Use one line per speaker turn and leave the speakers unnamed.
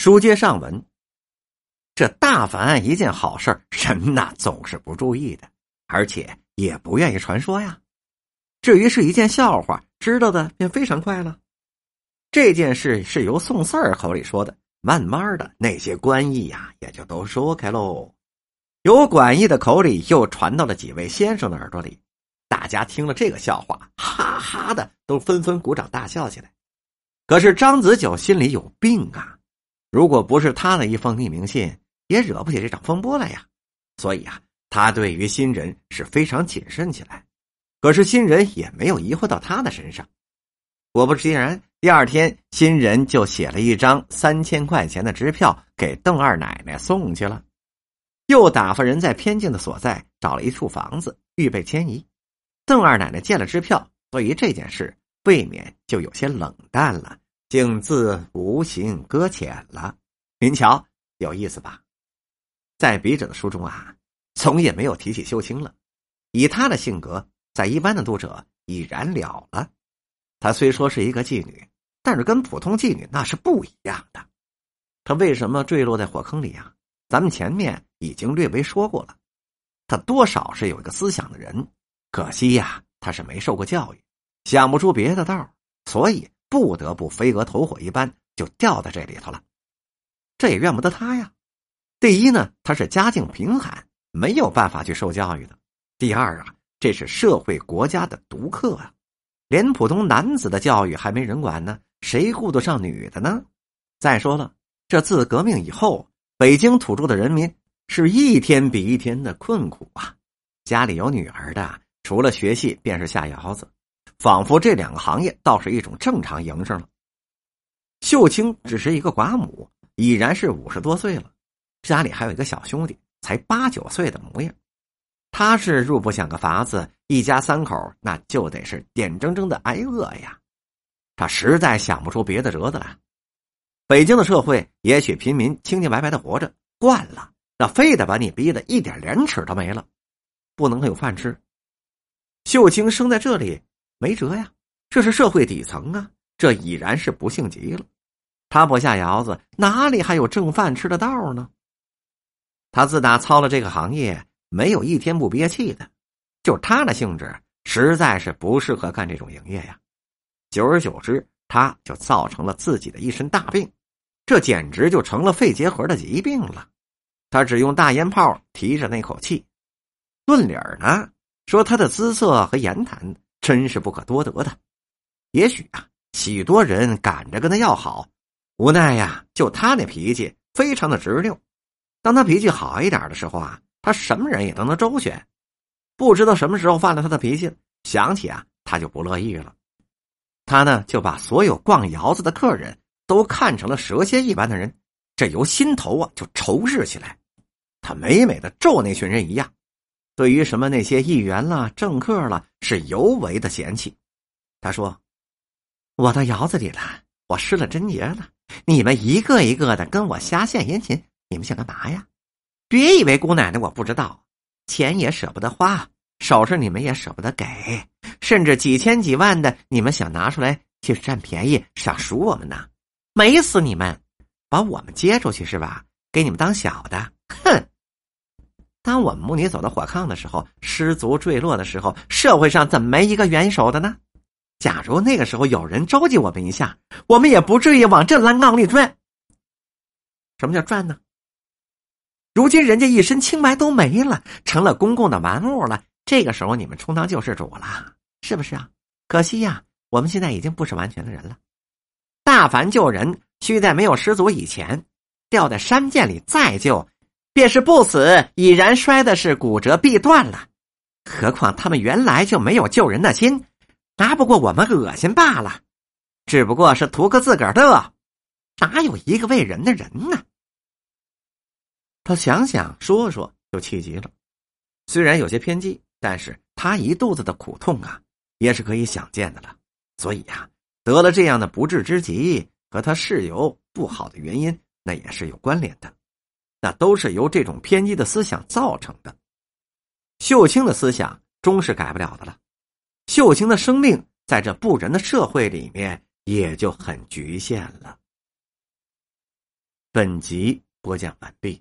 书接上文，这大凡一件好事人呐总是不注意的，而且也不愿意传说呀。至于是一件笑话，知道的便非常快了。这件事是由宋四儿口里说的，慢慢的那些官役呀也就都说开喽。由管义的口里又传到了几位先生的耳朵里，大家听了这个笑话，哈哈的都纷纷鼓掌大笑起来。可是张子九心里有病啊！如果不是他的一封匿名信，也惹不起这场风波来呀。所以啊，他对于新人是非常谨慎起来。可是新人也没有疑惑到他的身上，果不其然，第二天新人就写了一张三千块钱的支票给邓二奶奶送去了，又打发人在偏静的所在找了一处房子预备迁移。邓二奶奶见了支票，对于这件事未免就有些冷淡了，竟自无心搁浅了。您瞧，有意思吧？在笔者的书中啊，从也没有提起秀清了，以他的性格。在一般的读者已然了了，她虽说是一个妓女，但是跟普通妓女那是不一样的。她为什么坠落在火坑里呀？咱们前面已经略微说过了，她多少是有一个思想的人，可惜呀，她是没受过教育，想不出别的道所以不得不飞蛾投火一般就掉在这里头了。这也怨不得他呀。第一呢，他是家境贫寒，没有办法去受教育的；第二啊。这是社会国家的独课啊，连普通男子的教育还没人管呢，谁顾得上女的呢？再说了，这自革命以后，北京土著的人民是一天比一天的困苦啊。家里有女儿的，除了学戏便是下窑子，仿佛这两个行业倒是一种正常营生了。秀清只是一个寡母，已然是五十多岁了，家里还有一个小兄弟，才八九岁的模样。他是入不想个法子，一家三口那就得是点铮铮的挨饿呀。他实在想不出别的辙子来。北京的社会也许平民清清白白的活着惯了，那非得把你逼得一点廉耻都没了，不能有饭吃。秀清生在这里没辙呀，这是社会底层啊，这已然是不幸极了。他不下窑子，哪里还有挣饭吃的道呢？他自打操了这个行业。没有一天不憋气的，就他的性质实在是不适合干这种营业呀。久而久之，他就造成了自己的一身大病，这简直就成了肺结核的疾病了。他只用大烟泡提着那口气，论理儿呢，说他的姿色和言谈真是不可多得的。也许啊，许多人赶着跟他要好，无奈呀，就他那脾气非常的直溜。当他脾气好一点的时候啊。他什么人也都能周旋，不知道什么时候犯了他的脾气，想起啊，他就不乐意了。他呢就把所有逛窑子的客人都看成了蛇蝎一般的人，这由心头啊就仇视起来。他美美的咒那群人一样，对于什么那些议员啦、政客啦，是尤为的嫌弃。他说：“我到窑子里了，我失了贞节了，你们一个一个的跟我瞎献殷勤，你们想干嘛呀？”别以为姑奶奶我不知道，钱也舍不得花，首饰你们也舍不得给，甚至几千几万的你们想拿出来去占便宜，想赎我们呢？美死你们！把我们接出去是吧？给你们当小的？哼！当我们母女走到火炕的时候，失足坠落的时候，社会上怎么没一个援手的呢？假如那个时候有人召集我们一下，我们也不至于往这烂缸里转。什么叫转呢？如今人家一身清白都没了，成了公共的玩物了。这个时候你们充当救世主了，是不是啊？可惜呀，我们现在已经不是完全的人了。大凡救人，须在没有失足以前，掉在山涧里再救，便是不死已然摔的是骨折臂断了。何况他们原来就没有救人的心，拿不过我们恶心罢了，只不过是图个自个儿的，哪有一个为人的人呢？他想想说说就气急了，虽然有些偏激，但是他一肚子的苦痛啊，也是可以想见的了。所以呀，得了这样的不治之疾，和他室友不好的原因，那也是有关联的，那都是由这种偏激的思想造成的。秀清的思想终是改不了的了，秀清的生命在这不仁的社会里面也就很局限了。本集播讲完毕。